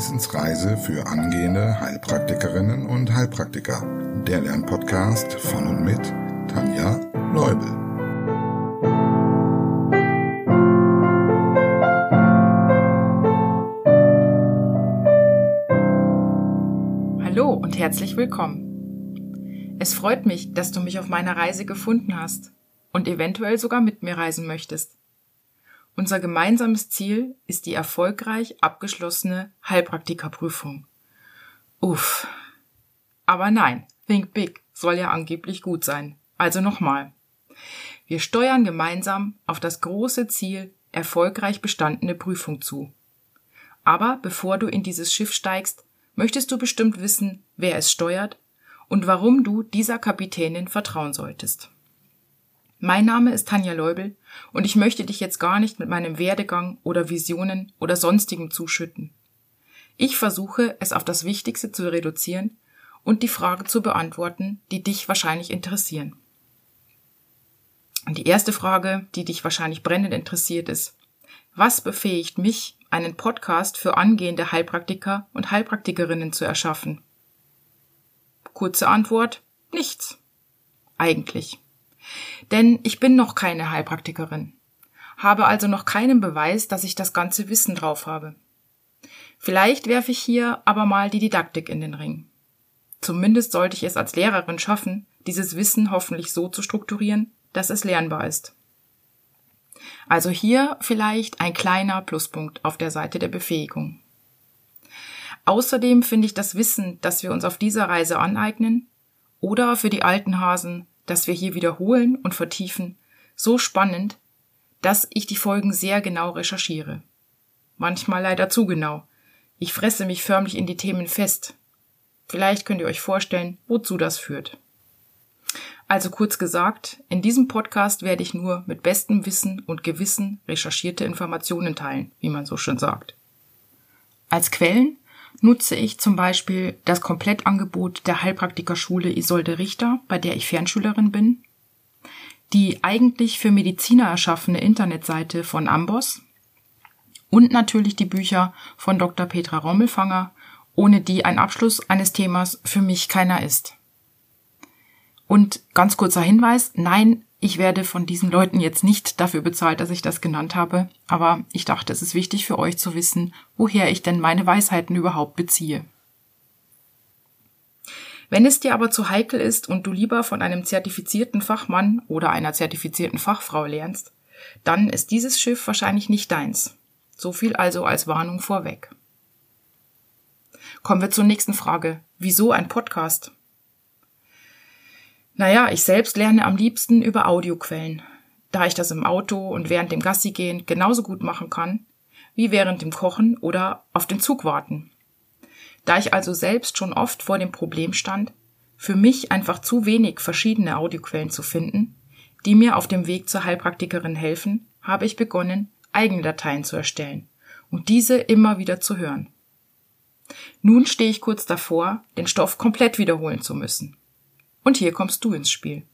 Wissensreise für angehende Heilpraktikerinnen und Heilpraktiker. Der Lernpodcast von und mit Tanja Leubel. Hallo und herzlich willkommen. Es freut mich, dass du mich auf meiner Reise gefunden hast und eventuell sogar mit mir reisen möchtest. Unser gemeinsames Ziel ist die erfolgreich abgeschlossene Heilpraktikerprüfung. Uff. Aber nein, Think Big soll ja angeblich gut sein. Also nochmal. Wir steuern gemeinsam auf das große Ziel erfolgreich bestandene Prüfung zu. Aber bevor du in dieses Schiff steigst, möchtest du bestimmt wissen, wer es steuert und warum du dieser Kapitänin vertrauen solltest. Mein Name ist Tanja Leubel und ich möchte dich jetzt gar nicht mit meinem Werdegang oder Visionen oder sonstigem zuschütten. Ich versuche, es auf das Wichtigste zu reduzieren und die Frage zu beantworten, die dich wahrscheinlich interessieren. Und die erste Frage, die dich wahrscheinlich brennend interessiert, ist, was befähigt mich, einen Podcast für angehende Heilpraktiker und Heilpraktikerinnen zu erschaffen? Kurze Antwort, nichts. Eigentlich. Denn ich bin noch keine Heilpraktikerin, habe also noch keinen Beweis, dass ich das ganze Wissen drauf habe. Vielleicht werfe ich hier aber mal die Didaktik in den Ring. Zumindest sollte ich es als Lehrerin schaffen, dieses Wissen hoffentlich so zu strukturieren, dass es lernbar ist. Also hier vielleicht ein kleiner Pluspunkt auf der Seite der Befähigung. Außerdem finde ich das Wissen, das wir uns auf dieser Reise aneignen, oder für die alten Hasen das wir hier wiederholen und vertiefen, so spannend, dass ich die Folgen sehr genau recherchiere. Manchmal leider zu genau. Ich fresse mich förmlich in die Themen fest. Vielleicht könnt ihr euch vorstellen, wozu das führt. Also kurz gesagt, in diesem Podcast werde ich nur mit bestem Wissen und Gewissen recherchierte Informationen teilen, wie man so schön sagt. Als Quellen nutze ich zum Beispiel das Komplettangebot der Heilpraktikerschule Isolde Richter, bei der ich Fernschülerin bin, die eigentlich für Mediziner erschaffene Internetseite von Amboss und natürlich die Bücher von Dr. Petra Rommelfanger, ohne die ein Abschluss eines Themas für mich keiner ist. Und ganz kurzer Hinweis, nein, ich werde von diesen Leuten jetzt nicht dafür bezahlt, dass ich das genannt habe, aber ich dachte, es ist wichtig für euch zu wissen, woher ich denn meine Weisheiten überhaupt beziehe. Wenn es dir aber zu heikel ist und du lieber von einem zertifizierten Fachmann oder einer zertifizierten Fachfrau lernst, dann ist dieses Schiff wahrscheinlich nicht deins. So viel also als Warnung vorweg. Kommen wir zur nächsten Frage. Wieso ein Podcast? Naja, ich selbst lerne am liebsten über Audioquellen, da ich das im Auto und während dem Gassigehen genauso gut machen kann, wie während dem Kochen oder auf den Zug warten. Da ich also selbst schon oft vor dem Problem stand, für mich einfach zu wenig verschiedene Audioquellen zu finden, die mir auf dem Weg zur Heilpraktikerin helfen, habe ich begonnen, eigene Dateien zu erstellen und diese immer wieder zu hören. Nun stehe ich kurz davor, den Stoff komplett wiederholen zu müssen. Und hier kommst du ins Spiel.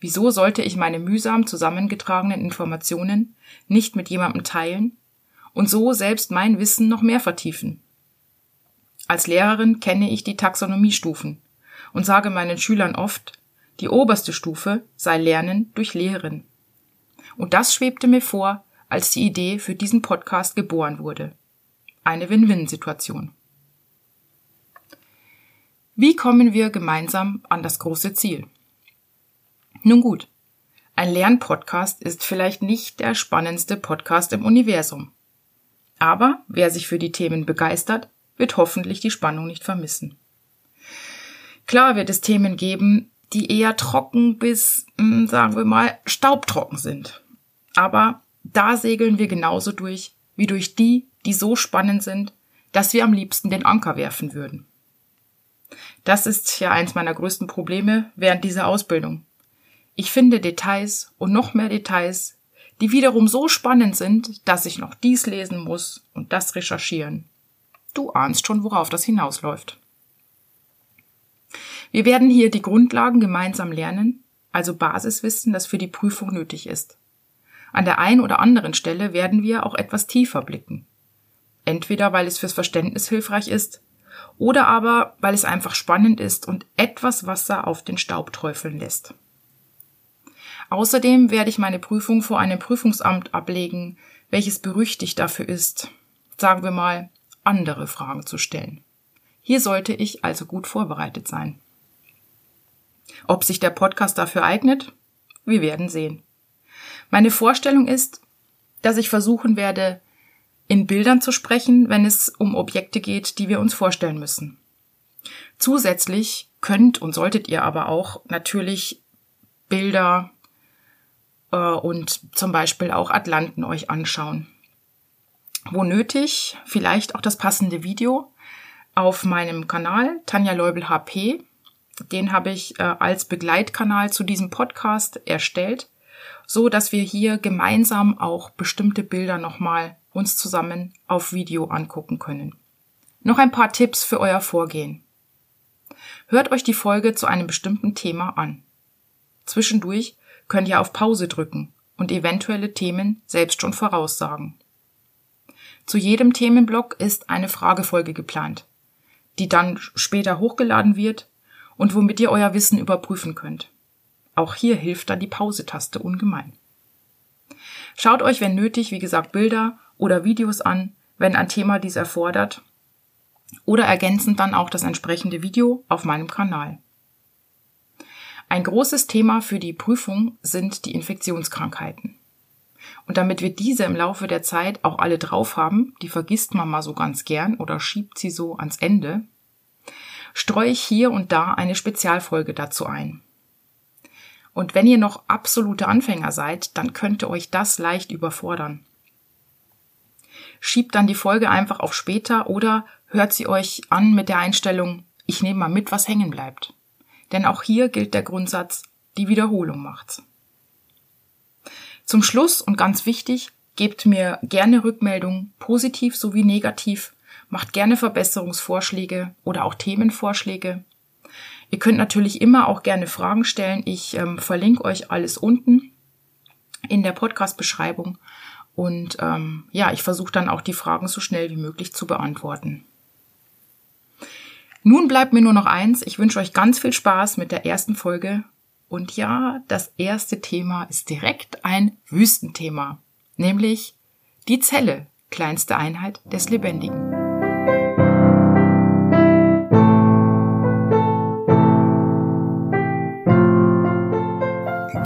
Wieso sollte ich meine mühsam zusammengetragenen Informationen nicht mit jemandem teilen und so selbst mein Wissen noch mehr vertiefen? Als Lehrerin kenne ich die Taxonomiestufen und sage meinen Schülern oft, die oberste Stufe sei Lernen durch Lehren. Und das schwebte mir vor, als die Idee für diesen Podcast geboren wurde. Eine Win-Win-Situation. Wie kommen wir gemeinsam an das große Ziel? Nun gut, ein Lernpodcast ist vielleicht nicht der spannendste Podcast im Universum. Aber wer sich für die Themen begeistert, wird hoffentlich die Spannung nicht vermissen. Klar wird es Themen geben, die eher trocken bis, hm, sagen wir mal, staubtrocken sind. Aber da segeln wir genauso durch wie durch die, die so spannend sind, dass wir am liebsten den Anker werfen würden. Das ist ja eins meiner größten Probleme während dieser Ausbildung. Ich finde Details und noch mehr Details, die wiederum so spannend sind, dass ich noch dies lesen muss und das recherchieren. Du ahnst schon, worauf das hinausläuft. Wir werden hier die Grundlagen gemeinsam lernen, also Basiswissen, das für die Prüfung nötig ist. An der einen oder anderen Stelle werden wir auch etwas tiefer blicken. Entweder weil es fürs Verständnis hilfreich ist oder aber weil es einfach spannend ist und etwas Wasser auf den Staub träufeln lässt. Außerdem werde ich meine Prüfung vor einem Prüfungsamt ablegen, welches berüchtigt dafür ist, sagen wir mal, andere Fragen zu stellen. Hier sollte ich also gut vorbereitet sein. Ob sich der Podcast dafür eignet? Wir werden sehen. Meine Vorstellung ist, dass ich versuchen werde, in Bildern zu sprechen, wenn es um Objekte geht, die wir uns vorstellen müssen. Zusätzlich könnt und solltet ihr aber auch natürlich Bilder äh, und zum Beispiel auch Atlanten euch anschauen. Wo nötig, vielleicht auch das passende Video auf meinem Kanal Tanja Leubel HP. Den habe ich äh, als Begleitkanal zu diesem Podcast erstellt, so dass wir hier gemeinsam auch bestimmte Bilder nochmal uns zusammen auf Video angucken können. Noch ein paar Tipps für euer Vorgehen. Hört euch die Folge zu einem bestimmten Thema an. Zwischendurch könnt ihr auf Pause drücken und eventuelle Themen selbst schon voraussagen. Zu jedem Themenblock ist eine Fragefolge geplant, die dann später hochgeladen wird und womit ihr euer Wissen überprüfen könnt. Auch hier hilft dann die Pause-Taste ungemein. Schaut euch, wenn nötig, wie gesagt, Bilder oder Videos an, wenn ein Thema dies erfordert, oder ergänzend dann auch das entsprechende Video auf meinem Kanal. Ein großes Thema für die Prüfung sind die Infektionskrankheiten. Und damit wir diese im Laufe der Zeit auch alle drauf haben, die vergisst man mal so ganz gern oder schiebt sie so ans Ende, streue ich hier und da eine Spezialfolge dazu ein. Und wenn ihr noch absolute Anfänger seid, dann könnte euch das leicht überfordern. Schiebt dann die Folge einfach auf später oder hört sie euch an mit der Einstellung, ich nehme mal mit, was hängen bleibt. Denn auch hier gilt der Grundsatz, die Wiederholung macht's. Zum Schluss und ganz wichtig, gebt mir gerne Rückmeldungen, positiv sowie negativ, macht gerne Verbesserungsvorschläge oder auch Themenvorschläge. Ihr könnt natürlich immer auch gerne Fragen stellen. Ich ähm, verlinke euch alles unten in der Podcast-Beschreibung. Und ähm, ja, ich versuche dann auch die Fragen so schnell wie möglich zu beantworten. Nun bleibt mir nur noch eins. Ich wünsche euch ganz viel Spaß mit der ersten Folge und ja, das erste Thema ist direkt ein Wüstenthema, nämlich die Zelle, kleinste Einheit des Lebendigen.